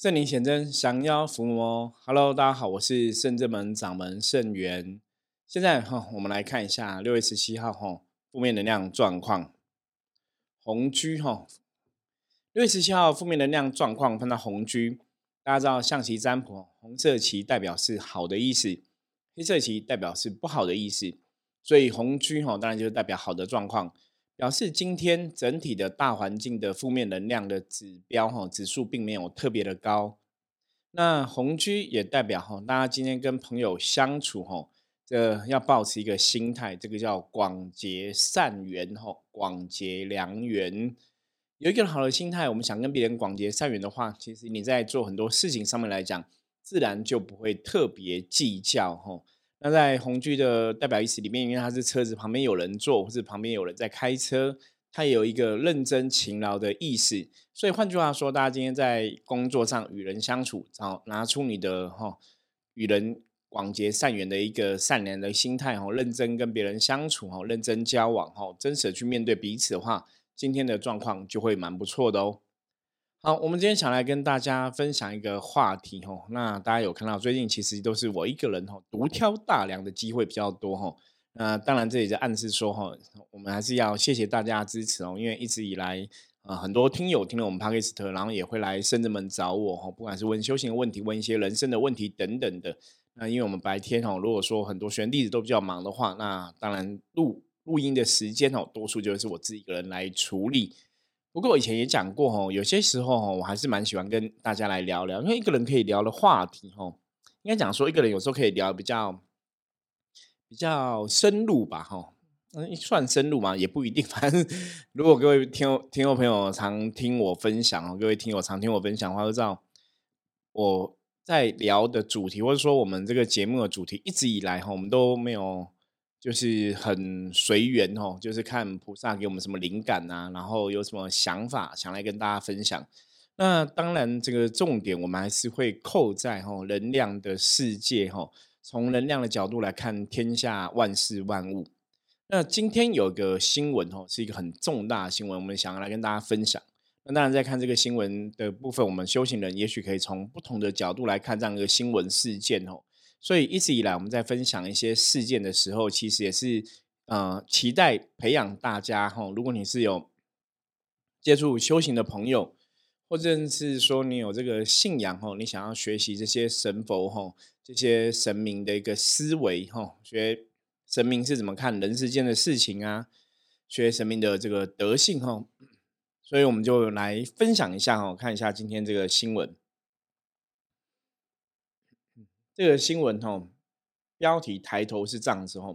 圣灵显真，降妖伏魔。Hello，大家好，我是圣正门掌门圣元。现在哈，我们来看一下六月十七号哈负面能量状况。红居哈，六月十七号负面能量状况，看到红居，大家知道象棋占卜，红色棋代表是好的意思，黑色棋代表是不好的意思，所以红居哈当然就是代表好的状况。表示今天整体的大环境的负面能量的指标哈指数并没有特别的高，那红居也代表哈大家今天跟朋友相处哈，这要保持一个心态，这个叫广结善缘哈，广结良缘。有一个好的心态，我们想跟别人广结善缘的话，其实你在做很多事情上面来讲，自然就不会特别计较哈。那在红居的代表意思里面，因为它是车子旁边有人坐，或者旁边有人在开车，它也有一个认真勤劳的意思。所以换句话说，大家今天在工作上与人相处，找拿出你的哈与人广结善缘的一个善良的心态哈，认真跟别人相处哈，认真交往哈，真实的去面对彼此的话，今天的状况就会蛮不错的哦。好，我们今天想来跟大家分享一个话题吼。那大家有看到最近其实都是我一个人吼独挑大梁的机会比较多吼。那当然这也在暗示说吼，我们还是要谢谢大家支持哦，因为一直以来啊很多听友听了我们 p 克斯特，然后也会来深圳门找我吼，不管是问修行的问题，问一些人生的问题等等的。那因为我们白天吼，如果说很多学员弟子都比较忙的话，那当然录录音的时间哦，多数就是我自己一个人来处理。不过我以前也讲过吼，有些时候吼，我还是蛮喜欢跟大家来聊聊，因为一个人可以聊的话题吼，应该讲说一个人有时候可以聊比较比较深入吧吼，嗯，算深入嘛，也不一定。反正如果各位听听众朋友常听我分享哦，各位听友常听我分享的话，都知道我在聊的主题，或者说我们这个节目的主题，一直以来哈，我们都没有。就是很随缘哦，就是看菩萨给我们什么灵感呐，然后有什么想法想来跟大家分享。那当然，这个重点我们还是会扣在哈能量的世界哈，从能量的角度来看天下万事万物。那今天有个新闻哦，是一个很重大的新闻，我们想要来跟大家分享。那当然，在看这个新闻的部分，我们修行人也许可以从不同的角度来看这样一个新闻事件哦。所以一直以来，我们在分享一些事件的时候，其实也是呃期待培养大家哈。如果你是有接触修行的朋友，或者是说你有这个信仰哈，你想要学习这些神佛哈，这些神明的一个思维哈，学神明是怎么看人世间的事情啊，学神明的这个德性哈，所以我们就来分享一下哈，看一下今天这个新闻。这个新闻哈，标题抬头是这样子哈，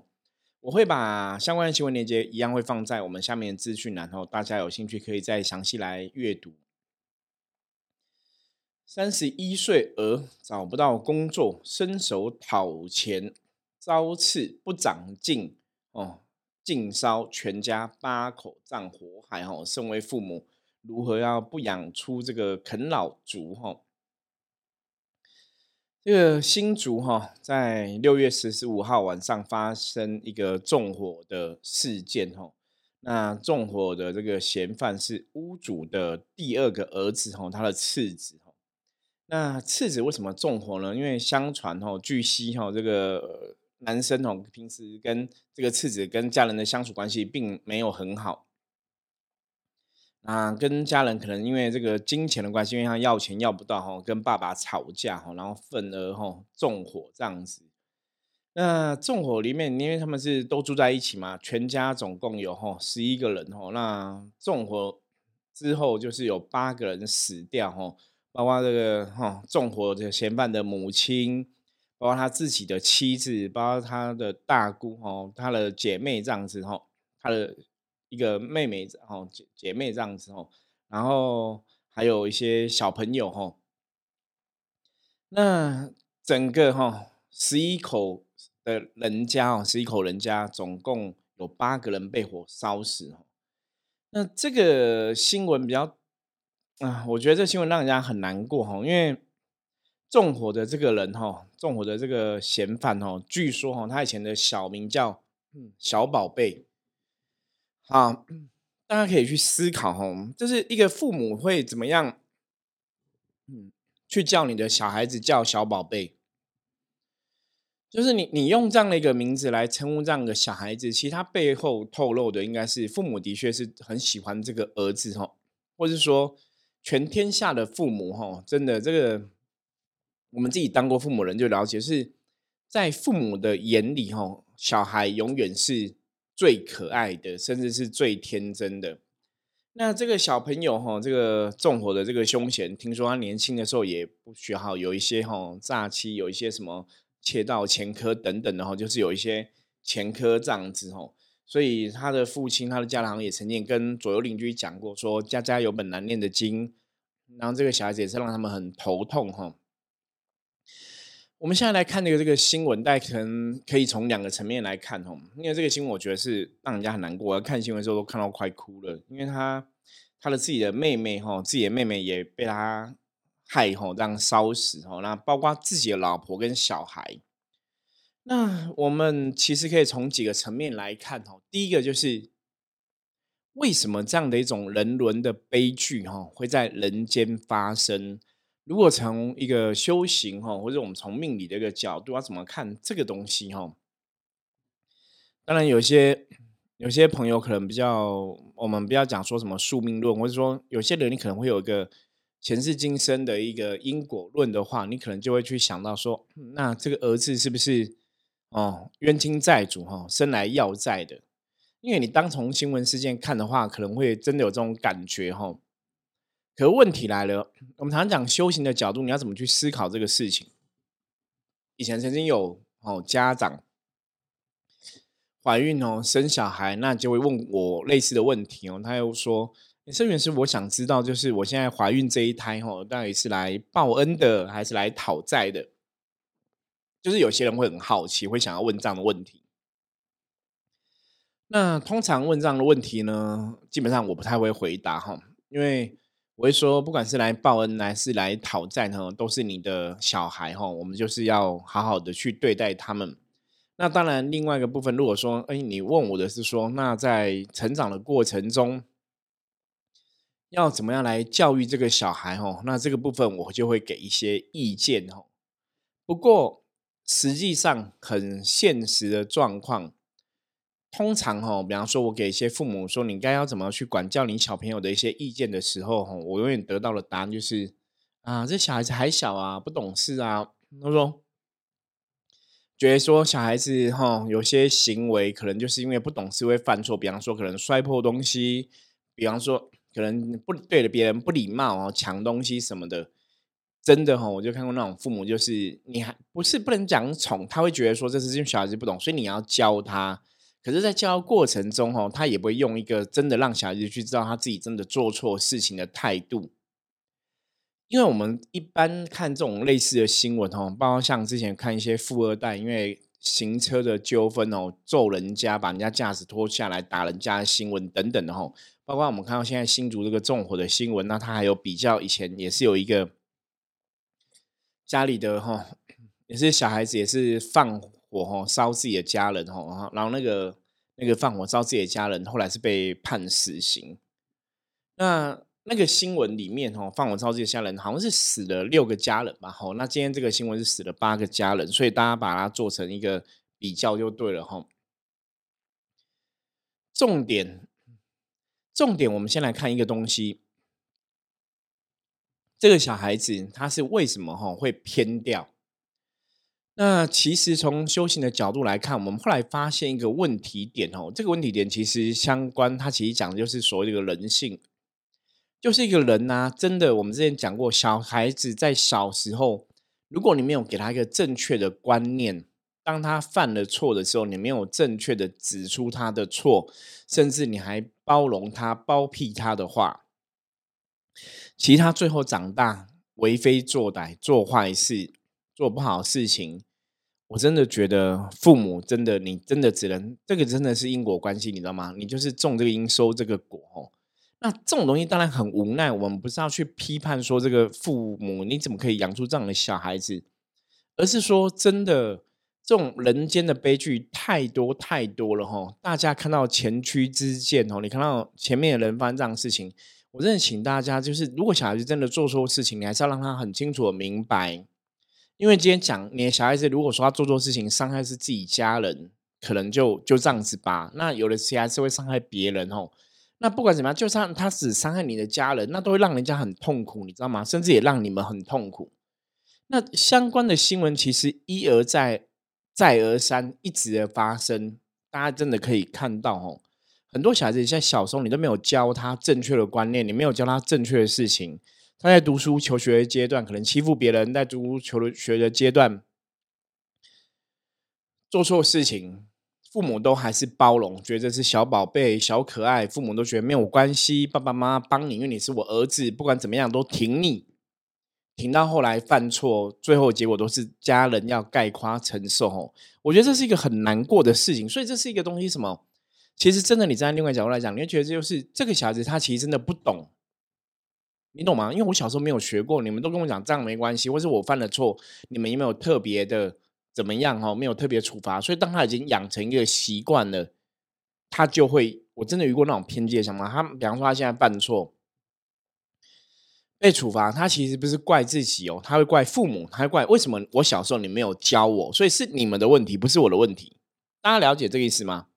我会把相关的新闻链接一样会放在我们下面的资讯栏后，大家有兴趣可以再详细来阅读。三十一岁儿找不到工作，伸手讨钱遭刺不长进哦，尽烧全家八口葬火海哦。身为父母，如何要不养出这个啃老族哈？这个新竹哈，在六月十五号晚上发生一个纵火的事件哈。那纵火的这个嫌犯是屋主的第二个儿子哈，他的次子哈。那次子为什么纵火呢？因为相传哈，据悉哈，这个男生哦，平时跟这个次子跟家人的相处关系并没有很好。啊，跟家人可能因为这个金钱的关系，因为他要钱要不到哈，跟爸爸吵架哈，然后愤而哈纵火这样子。那纵火里面，因为他们是都住在一起嘛，全家总共有哈十一个人哈。那纵火之后，就是有八个人死掉哈，包括这个哈纵火的嫌犯的母亲，包括他自己的妻子，包括他的大姑哈，他的姐妹这样子哈，他的。一个妹妹哦，姐姐妹这样子哦，然后还有一些小朋友哈。那整个哈十一口的人家哦，十一口人家总共有八个人被火烧死哦。那这个新闻比较啊，我觉得这新闻让人家很难过哈，因为纵火的这个人哈，纵火的这个嫌犯哈，据说哈，他以前的小名叫小宝贝。好，大家可以去思考哦，就是一个父母会怎么样，嗯，去叫你的小孩子叫小宝贝，就是你你用这样的一个名字来称呼这样的小孩子，其实他背后透露的应该是父母的确是很喜欢这个儿子哈，或者说全天下的父母哈，真的这个我们自己当过父母人就了解，是在父母的眼里哈，小孩永远是最可爱的，甚至是最天真的。那这个小朋友哈，这个纵火的这个凶嫌，听说他年轻的时候也不学好，有一些哈诈欺，有一些什么窃盗前科等等的哈，就是有一些前科这样子哈。所以他的父亲、他的家长也曾经跟左右邻居讲过，说家家有本难念的经。然后这个小孩子也是让他们很头痛哈。我们现在来看这个这个新闻，大家可能可以从两个层面来看哦。因为这个新闻我觉得是让人家很难过，看新闻的时候都看到快哭了。因为他他的自己的妹妹哈，自己的妹妹也被他害哈，这样烧死哈。那包括自己的老婆跟小孩。那我们其实可以从几个层面来看哦。第一个就是为什么这样的一种人伦的悲剧哈会在人间发生？如果从一个修行哈，或者我们从命理的一个角度，要怎么看这个东西哈？当然，有些有些朋友可能比较，我们不要讲说什么宿命论，或者说有些人你可能会有一个前世今生的一个因果论的话，你可能就会去想到说，那这个儿子是不是哦冤亲债主哈，生来要债的？因为你当从新闻事件看的话，可能会真的有这种感觉哈。可问题来了，我们常常讲修行的角度，你要怎么去思考这个事情？以前曾经有哦家长怀孕哦生小孩，那就会问我类似的问题哦。他又说：“生源师，我想知道，就是我现在怀孕这一胎哦，到底是来报恩的，还是来讨债的？”就是有些人会很好奇，会想要问这样的问题。那通常问这样的问题呢，基本上我不太会回答哈，因为。我会说，不管是来报恩还是来讨债呢，都是你的小孩哈，我们就是要好好的去对待他们。那当然，另外一个部分，如果说，哎，你问我的是说，那在成长的过程中，要怎么样来教育这个小孩哈？那这个部分我就会给一些意见哈。不过，实际上很现实的状况。通常哈，比方说，我给一些父母说，你该要怎么去管教你小朋友的一些意见的时候，哈，我永远得到的答案就是，啊，这小孩子还小啊，不懂事啊。他说，觉得说小孩子哈，有些行为可能就是因为不懂事会犯错，比方说可能摔破东西，比方说可能不对着别人不礼貌哦，抢东西什么的。真的哈，我就看过那种父母，就是你还不是不能讲宠，他会觉得说这是因为小孩子不懂，所以你要教他。可是，在教过程中，哦，他也不会用一个真的让小孩子去知道他自己真的做错事情的态度。因为我们一般看这种类似的新闻，哦，包括像之前看一些富二代因为行车的纠纷哦，揍人家、把人家驾驶拖下来打人家的新闻等等的，吼，包括我们看到现在新竹这个纵火的新闻，那他还有比较以前也是有一个家里的哈，也是小孩子也是放。火哈烧自己的家人吼，然后那个那个放火烧自己的家人，后来是被判死刑。那那个新闻里面哈，放火烧自己的家人，好像是死了六个家人吧？哈，那今天这个新闻是死了八个家人，所以大家把它做成一个比较就对了哈。重点重点，我们先来看一个东西，这个小孩子他是为什么哈会偏掉？那其实从修行的角度来看，我们后来发现一个问题点哦，这个问题点其实相关，它其实讲的就是所谓的人性，就是一个人呐，真的，我们之前讲过，小孩子在小时候，如果你没有给他一个正确的观念，当他犯了错的时候，你没有正确的指出他的错，甚至你还包容他、包庇他的话，其实他最后长大为非作歹、做坏事。做不好事情，我真的觉得父母真的，你真的只能这个真的是因果关系，你知道吗？你就是种这个因，收这个果哦。那这种东西当然很无奈，我们不是要去批判说这个父母你怎么可以养出这样的小孩子，而是说真的，这种人间的悲剧太多太多了哈。大家看到前驱之鉴哦，你看到前面的人发生这样的事情，我真的请大家，就是如果小孩子真的做错事情，你还是要让他很清楚的明白。因为今天讲你的小孩子，如果说他做错事情，伤害是自己家人，可能就就这样子吧。那有的时候还是会伤害别人哦。那不管怎么样，就算他只伤害你的家人，那都会让人家很痛苦，你知道吗？甚至也让你们很痛苦。那相关的新闻其实一而再、再而三、一直的发生，大家真的可以看到哦。很多小孩子在小时候，你都没有教他正确的观念，你没有教他正确的事情。他在读书求学阶段，可能欺负别人；在读求学的阶段，做错事情，父母都还是包容，觉得是小宝贝、小可爱，父母都觉得没有关系。爸爸妈妈帮你，因为你是我儿子，不管怎么样都挺你。挺到后来犯错，最后结果都是家人要盖夸承受。我觉得这是一个很难过的事情。所以这是一个东西，什么？其实真的，你站在另外一角度来讲，你会觉得就是这个小孩子他其实真的不懂。你懂吗？因为我小时候没有学过，你们都跟我讲这样没关系，或是我犯了错，你们有没有特别的怎么样？哈，没有特别处罚，所以当他已经养成一个习惯了，他就会，我真的遇过那种偏见想法。他比方说他现在犯错被处罚，他其实不是怪自己哦，他会怪父母，他会怪为什么我小时候你没有教我，所以是你们的问题，不是我的问题。大家了解这个意思吗？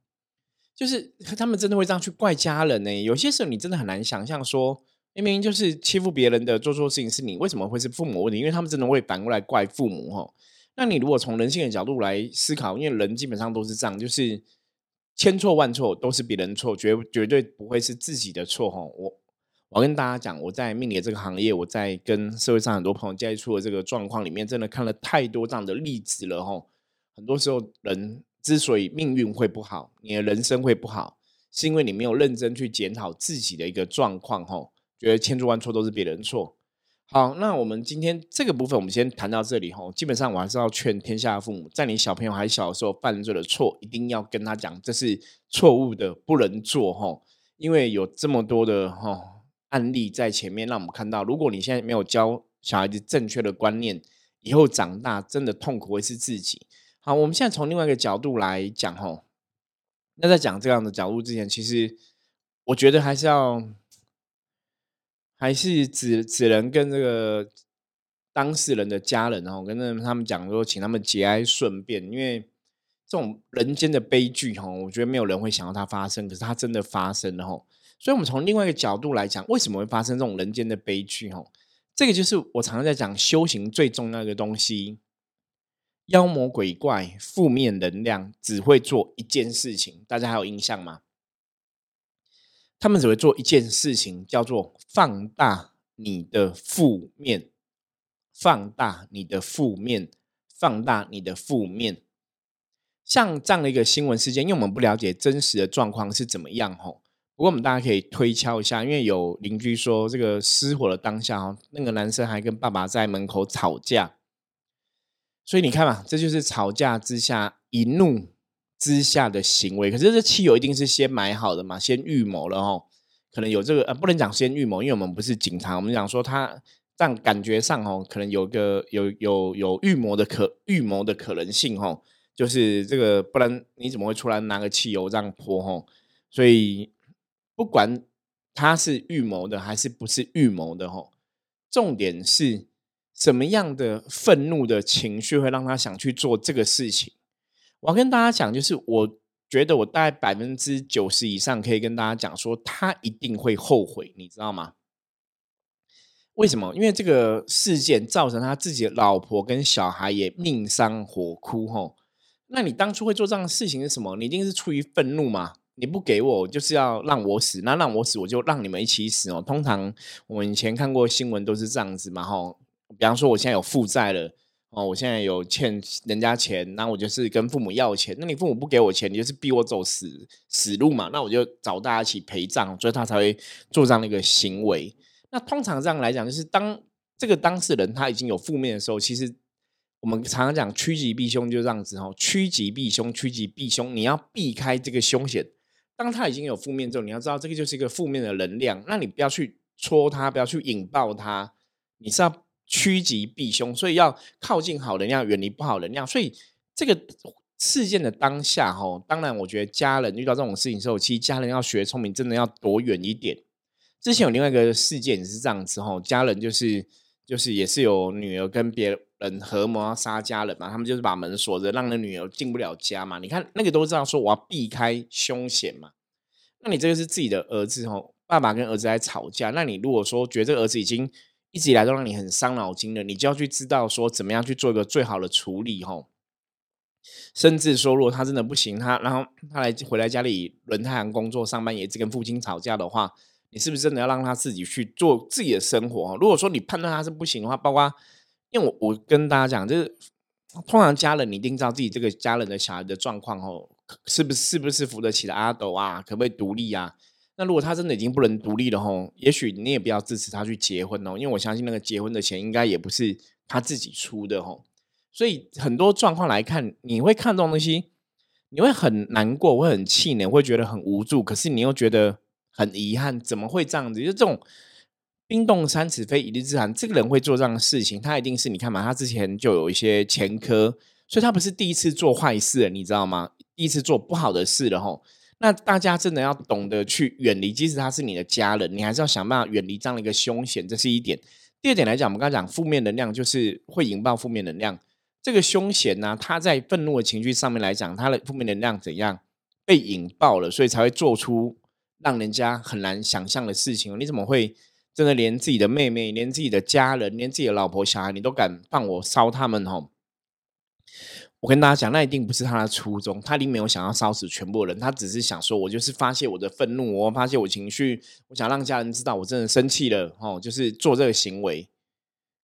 就是他们真的会这样去怪家人呢？有些时候你真的很难想象说。明明就是欺负别人的做错事情是你，为什么会是父母问题？因为他们真的会反过来怪父母哈。那你如果从人性的角度来思考，因为人基本上都是这样，就是千错万错都是别人错，绝绝对不会是自己的错哈。我我跟大家讲，我在命理这个行业，我在跟社会上很多朋友接触的这个状况里面，真的看了太多这样的例子了哈。很多时候，人之所以命运会不好，你的人生会不好，是因为你没有认真去检讨自己的一个状况哈。觉得千错万错都是别人错。好，那我们今天这个部分，我们先谈到这里吼。基本上，我还是要劝天下的父母，在你小朋友还小的时候犯罪的错，一定要跟他讲，这是错误的，不能做吼。因为有这么多的哈案例在前面，让我们看到，如果你现在没有教小孩子正确的观念，以后长大真的痛苦会是自己。好，我们现在从另外一个角度来讲吼。那在讲这样的角度之前，其实我觉得还是要。还是只只能跟这个当事人的家人哦，跟他们讲说，请他们节哀顺变，因为这种人间的悲剧哈，我觉得没有人会想要它发生，可是它真的发生了哈。所以，我们从另外一个角度来讲，为什么会发生这种人间的悲剧哈？这个就是我常常在讲修行最重要的东西：妖魔鬼怪、负面能量只会做一件事情，大家还有印象吗？他们只会做一件事情，叫做放大你的负面，放大你的负面，放大你的负面。像这样的一个新闻事件，因为我们不了解真实的状况是怎么样吼。不过我们大家可以推敲一下，因为有邻居说，这个失火的当下哦，那个男生还跟爸爸在门口吵架。所以你看嘛，这就是吵架之下一怒。之下的行为，可是这汽油一定是先买好的嘛？先预谋了哦，可能有这个呃，不能讲先预谋，因为我们不是警察，我们讲说他这样感觉上哦，可能有个有有有预谋的可预谋的可能性哦，就是这个，不然你怎么会出来拿个汽油这样泼哦？所以不管他是预谋的还是不是预谋的哦，重点是什么样的愤怒的情绪会让他想去做这个事情？我要跟大家讲，就是我觉得我大概百分之九十以上可以跟大家讲说，他一定会后悔，你知道吗？为什么？因为这个事件造成他自己的老婆跟小孩也命丧火窟。吼，那你当初会做这样的事情是什么？你一定是出于愤怒嘛？你不给我，就是要让我死，那让我死，我就让你们一起死哦。通常我们以前看过新闻都是这样子嘛。吼，比方说我现在有负债了。哦，我现在有欠人家钱，那我就是跟父母要钱。那你父母不给我钱，你就是逼我走死死路嘛？那我就找大家一起陪葬，所以他才会做这样的一个行为。那通常这样来讲，就是当这个当事人他已经有负面的时候，其实我们常常讲趋吉避凶，就这样子哦。趋吉避凶，趋吉避凶，你要避开这个凶险。当他已经有负面之后，你要知道这个就是一个负面的能量，那你不要去戳他，不要去引爆他，你是要。趋吉避凶，所以要靠近好能量，远离不好能量。所以这个事件的当下，哈，当然，我觉得家人遇到这种事情之后，其实家人要学聪明，真的要躲远一点。之前有另外一个事件也是这样子吼，家人就是就是也是有女儿跟别人合谋要杀家人嘛，他们就是把门锁着，让那女儿进不了家嘛。你看那个都知道说我要避开凶险嘛。那你这个是自己的儿子吼，爸爸跟儿子在吵架，那你如果说觉得这儿子已经一直以来都让你很伤脑筋的，你就要去知道说怎么样去做一个最好的处理吼。甚至说，如果他真的不行，他然后他来回来家里轮太阳工作上班，也是跟父亲吵架的话，你是不是真的要让他自己去做自己的生活？如果说你判断他是不行的话，包括因为我我跟大家讲，就是通常家人你一定知道自己这个家人的小孩的状况哦，是不是是不是扶得起的阿斗啊？可不可以独立啊？那如果他真的已经不能独立了吼，也许你也不要支持他去结婚哦，因为我相信那个结婚的钱应该也不是他自己出的吼。所以很多状况来看，你会看这种东西，你会很难过，会很气馁，会觉得很无助。可是你又觉得很遗憾，怎么会这样子？就这种冰冻三尺非一日之寒，这个人会做这样的事情，他一定是你看嘛，他之前就有一些前科，所以他不是第一次做坏事，你知道吗？第一次做不好的事了吼。那大家真的要懂得去远离，即使他是你的家人，你还是要想办法远离这样的一个凶险，这是一点。第二点来讲，我们刚刚讲负面能量，就是会引爆负面能量。这个凶险呢，他在愤怒的情绪上面来讲，他的负面能量怎样被引爆了，所以才会做出让人家很难想象的事情。你怎么会真的连自己的妹妹、连自己的家人、连自己的老婆、小孩，你都敢放我烧他们？吼！我跟大家讲，那一定不是他的初衷，他并没有想要烧死全部人，他只是想说，我就是发泄我的愤怒，我发泄我情绪，我想让家人知道我真的生气了，哦，就是做这个行为。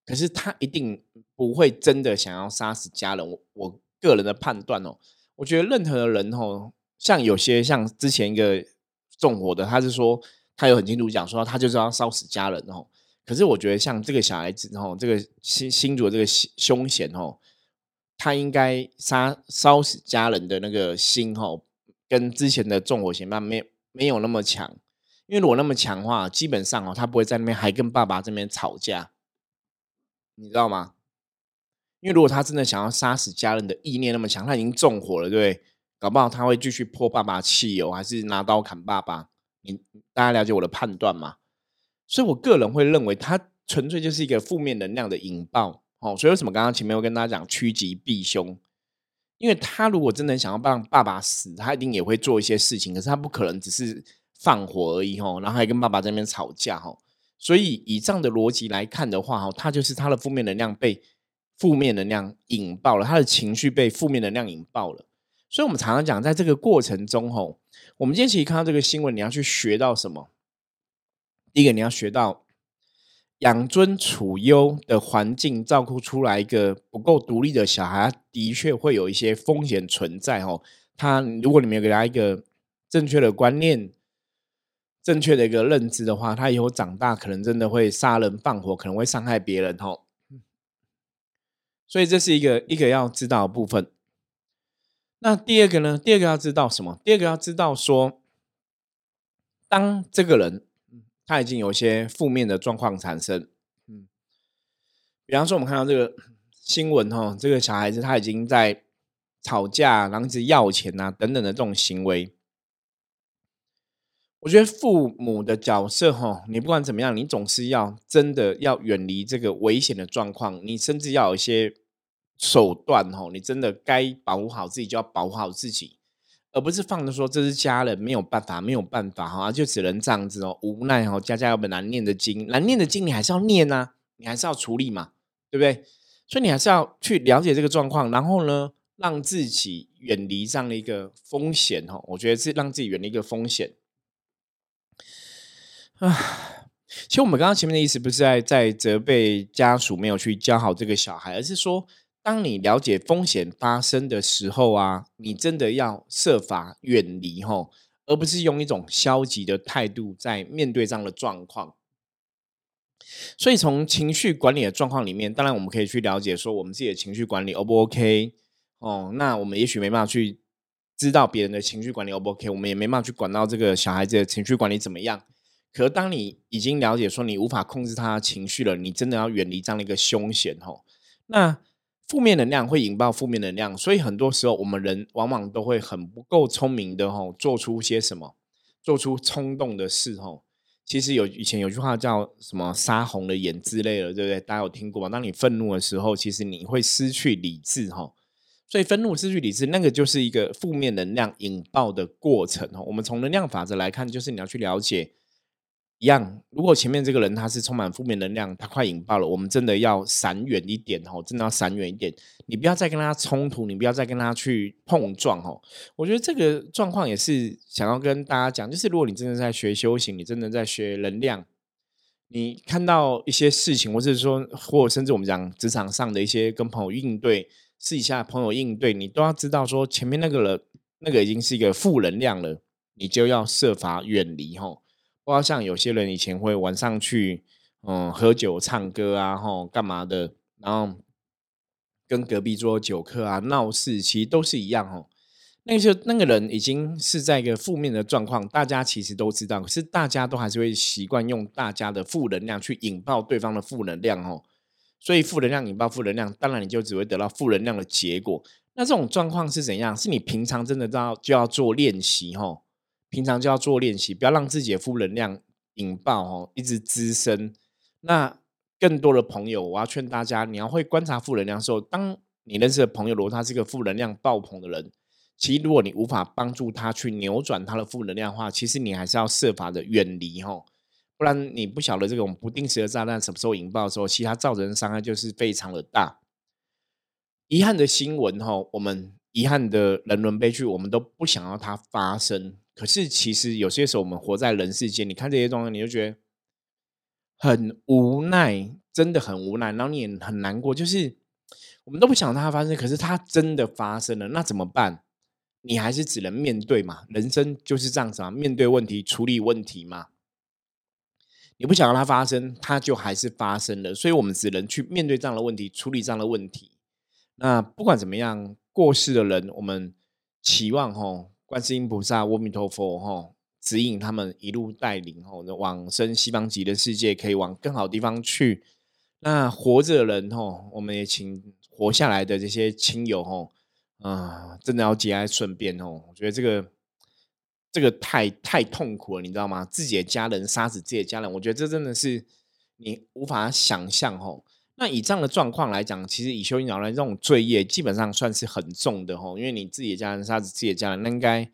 可是他一定不会真的想要杀死家人。我我个人的判断哦，我觉得任何的人哦，像有些像之前一个纵火的，他是说他有很清楚讲说他就是要烧死家人哦。可是我觉得像这个小孩子哦，这个新新主的这个凶险哦，他应该杀烧死家人的那个心哦，跟之前的纵火嫌犯没没有那么强。因为如果那么强的话，基本上哦，他不会在那边还跟爸爸这边吵架。你知道吗？因为如果他真的想要杀死家人的意念那么强，他已经纵火了，对不对？搞不好他会继续泼爸爸汽油，还是拿刀砍爸爸？你大家了解我的判断吗？所以我个人会认为，他纯粹就是一个负面能量的引爆。哦，所以为什么刚刚前面我跟大家讲趋吉避凶？因为他如果真的想要让爸爸死，他一定也会做一些事情，可是他不可能只是放火而已，吼，然后还跟爸爸在那边吵架，吼。所以以这样的逻辑来看的话，哈，他就是他的负面能量被负面能量引爆了，他的情绪被负面能量引爆了。所以，我们常常讲，在这个过程中，吼，我们今天其实看到这个新闻，你要去学到什么？第一个，你要学到养尊处优的环境，照顾出来一个不够独立的小孩，的确会有一些风险存在，哦。他如果你没有给他一个正确的观念。正确的一个认知的话，他以后长大可能真的会杀人放火，可能会伤害别人哦。所以这是一个一个要知道的部分。那第二个呢？第二个要知道什么？第二个要知道说，当这个人他已经有些负面的状况产生，嗯，比方说我们看到这个新闻哈，这个小孩子他已经在吵架，然后一直要钱啊等等的这种行为。我觉得父母的角色，哈，你不管怎么样，你总是要真的要远离这个危险的状况，你甚至要有一些手段，哈，你真的该保护好自己就要保护好自己，而不是放着说这是家人没有办法，没有办法，哈，就只能这样子哦，无奈哈，家家有本难念的经，难念的经你还是要念呐，你还是要处理嘛，对不对？所以你还是要去了解这个状况，然后呢，让自己远离这样的一个风险，哈，我觉得是让自己远离一个风险。啊，其实我们刚刚前面的意思不是在在责备家属没有去教好这个小孩，而是说，当你了解风险发生的时候啊，你真的要设法远离吼，而不是用一种消极的态度在面对这样的状况。所以从情绪管理的状况里面，当然我们可以去了解说，我们自己的情绪管理 O 不 OK 哦？那我们也许没办法去知道别人的情绪管理 O 不 OK，我们也没办法去管到这个小孩子的情绪管理怎么样。可当你已经了解说你无法控制他的情绪了，你真的要远离这样的一个凶险吼。那负面能量会引爆负面能量，所以很多时候我们人往往都会很不够聪明的吼，做出些什么，做出冲动的事吼。其实有以前有句话叫什么“杀红了眼”之类的，对不对？大家有听过吗？当你愤怒的时候，其实你会失去理智，哈。所以愤怒失去理智，那个就是一个负面能量引爆的过程，哈。我们从能量法则来看，就是你要去了解。一样，如果前面这个人他是充满负面能量，他快引爆了，我们真的要闪远一点哦，真的要闪远一点。你不要再跟他冲突，你不要再跟他去碰撞哦。我觉得这个状况也是想要跟大家讲，就是如果你真的在学修行，你真的在学能量，你看到一些事情，或者说，或甚至我们讲职场上的一些跟朋友应对，试一下朋友应对，你都要知道说前面那个人那个已经是一个负能量了，你就要设法远离吼。包括像有些人以前会晚上去，嗯，喝酒唱歌啊，吼，干嘛的，然后跟隔壁桌酒客啊闹事，其实都是一样哦。那就那个人已经是在一个负面的状况，大家其实都知道，可是大家都还是会习惯用大家的负能量去引爆对方的负能量哦。所以负能量引爆负能量，当然你就只会得到负能量的结果。那这种状况是怎样？是你平常真的要就要做练习吼。平常就要做练习，不要让自己的负能量引爆哦，一直滋生。那更多的朋友，我要劝大家，你要会观察负能量的时候，当你认识的朋友如果他是个负能量爆棚的人，其实如果你无法帮助他去扭转他的负能量的话，其实你还是要设法的远离哈，不然你不晓得这种不定时的炸弹什么时候引爆的时候，其他造成的伤害就是非常的大。遗憾的新闻哈，我们遗憾的人伦悲剧，我们都不想要它发生。可是，其实有些时候我们活在人世间，你看这些状况，你就觉得很无奈，真的很无奈，然后你也很难过。就是我们都不想它发生，可是它真的发生了，那怎么办？你还是只能面对嘛，人生就是这样子啊，面对问题，处理问题嘛。你不想让它发生，它就还是发生了，所以我们只能去面对这样的问题，处理这样的问题。那不管怎么样，过世的人，我们期望吼。观世音菩萨、阿弥陀佛，哈，指引他们一路带领，吼，往生西方极乐世界，可以往更好地方去。那活着的人，吼，我们也请活下来的这些亲友，吼，啊，真的要节哀顺变，哦。我觉得这个这个太太痛苦了，你知道吗？自己的家人杀死自己的家人，我觉得这真的是你无法想象，吼。那以这样的状况来讲，其实以修行而来，这种罪业基本上算是很重的吼，因为你自己的家人杀死自己的家人，那应该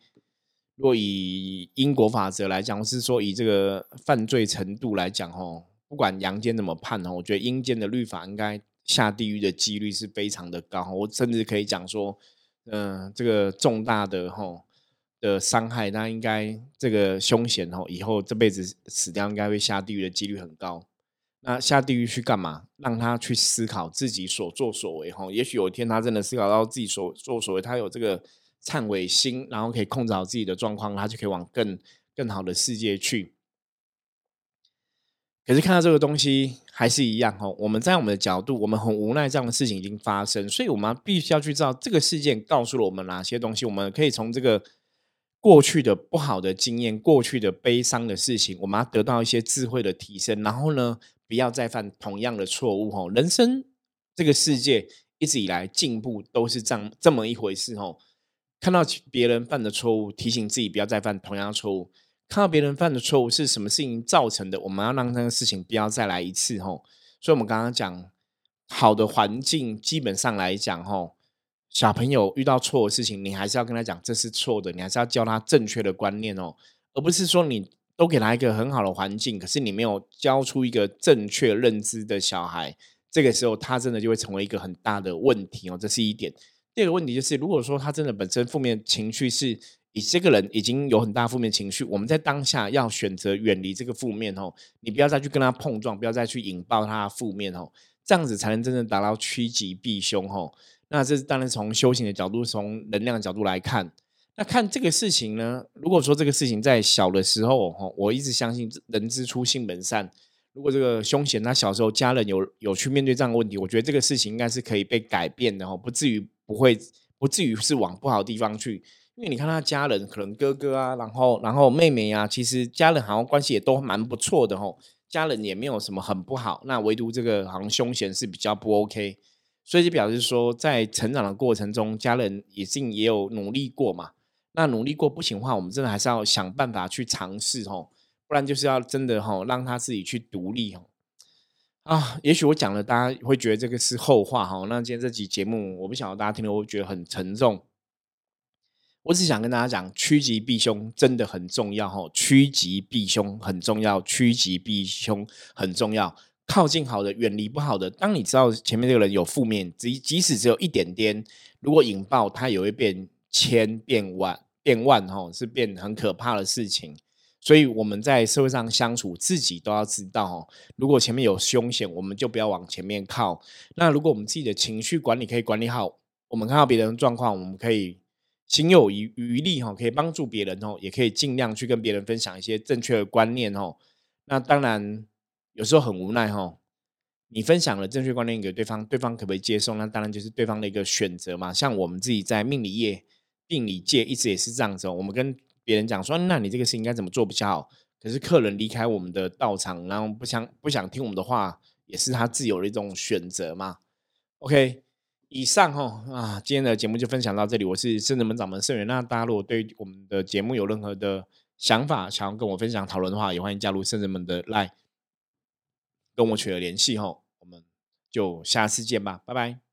若以因果法则来讲，或是说以这个犯罪程度来讲吼，不管阳间怎么判吼，我觉得阴间的律法应该下地狱的几率是非常的高。我甚至可以讲说，嗯，这个重大的吼的伤害，那应该这个凶险吼，以后这辈子死掉应该会下地狱的几率很高。那下地狱去干嘛？让他去思考自己所作所为哈。也许有一天他真的思考到自己所作所为，他有这个忏悔心，然后可以控制好自己的状况，他就可以往更更好的世界去。可是看到这个东西还是一样哈。我们在我们的角度，我们很无奈，这样的事情已经发生，所以我们必须要去知道这个事件告诉了我们哪些东西。我们可以从这个过去的不好的经验、过去的悲伤的事情，我们要得到一些智慧的提升，然后呢？不要再犯同样的错误吼！人生这个世界一直以来进步都是这样这么一回事吼。看到别人犯的错误，提醒自己不要再犯同样的错误。看到别人犯的错误是什么事情造成的，我们要让那个事情不要再来一次吼。所以，我们刚刚讲好的环境，基本上来讲吼，小朋友遇到错的事情，你还是要跟他讲这是错的，你还是要教他正确的观念哦，而不是说你。都给他一个很好的环境，可是你没有教出一个正确认知的小孩，这个时候他真的就会成为一个很大的问题哦。这是一点。第二个问题就是，如果说他真的本身负面情绪是以这个人已经有很大负面情绪，我们在当下要选择远离这个负面哦，你不要再去跟他碰撞，不要再去引爆他的负面哦，这样子才能真正达到趋吉避凶哦。那这是当然从修行的角度，从能量的角度来看。那看这个事情呢？如果说这个事情在小的时候，哈，我一直相信人之初性本善。如果这个凶险他小时候家人有有去面对这样的问题，我觉得这个事情应该是可以被改变的，哈，不至于不会不至于是往不好的地方去。因为你看他家人可能哥哥啊，然后然后妹妹啊，其实家人好像关系也都蛮不错的，哈，家人也没有什么很不好。那唯独这个好像凶险是比较不 OK，所以就表示说，在成长的过程中，家人也定也有努力过嘛。那努力过不行的话，我们真的还是要想办法去尝试哦，不然就是要真的哈让他自己去独立哦。啊，也许我讲了，大家会觉得这个是后话哈。那今天这集节目，我不晓得大家听了会觉得很沉重。我只想跟大家讲，趋吉避凶真的很重要哈。趋吉避凶很重要，趋吉避凶很重要。靠近好的，远离不好的。当你知道前面这个人有负面，即即使只有一点点，如果引爆，他也会变千变万变万哈，是变很可怕的事情。所以我们在社会上相处，自己都要知道哦。如果前面有凶险，我们就不要往前面靠。那如果我们自己的情绪管理可以管理好，我们看到别人的状况，我们可以心有余余力哈，可以帮助别人哦，也可以尽量去跟别人分享一些正确的观念哦。那当然有时候很无奈哈，你分享了正确观念给对方，对方可不可以接受？那当然就是对方的一个选择嘛。像我们自己在命理业、病理界一直也是这样子，哦我们跟。别人讲说，那你这个事应该怎么做比较好？可是客人离开我们的道场，然后不想不想听我们的话，也是他自由的一种选择嘛。OK，以上哈啊，今天的节目就分享到这里。我是圣人门掌门圣元。那大家如果对我们的节目有任何的想法，想要跟我分享讨论的话，也欢迎加入圣人门的 Line，跟我取得联系哈。我们就下次见吧，拜拜。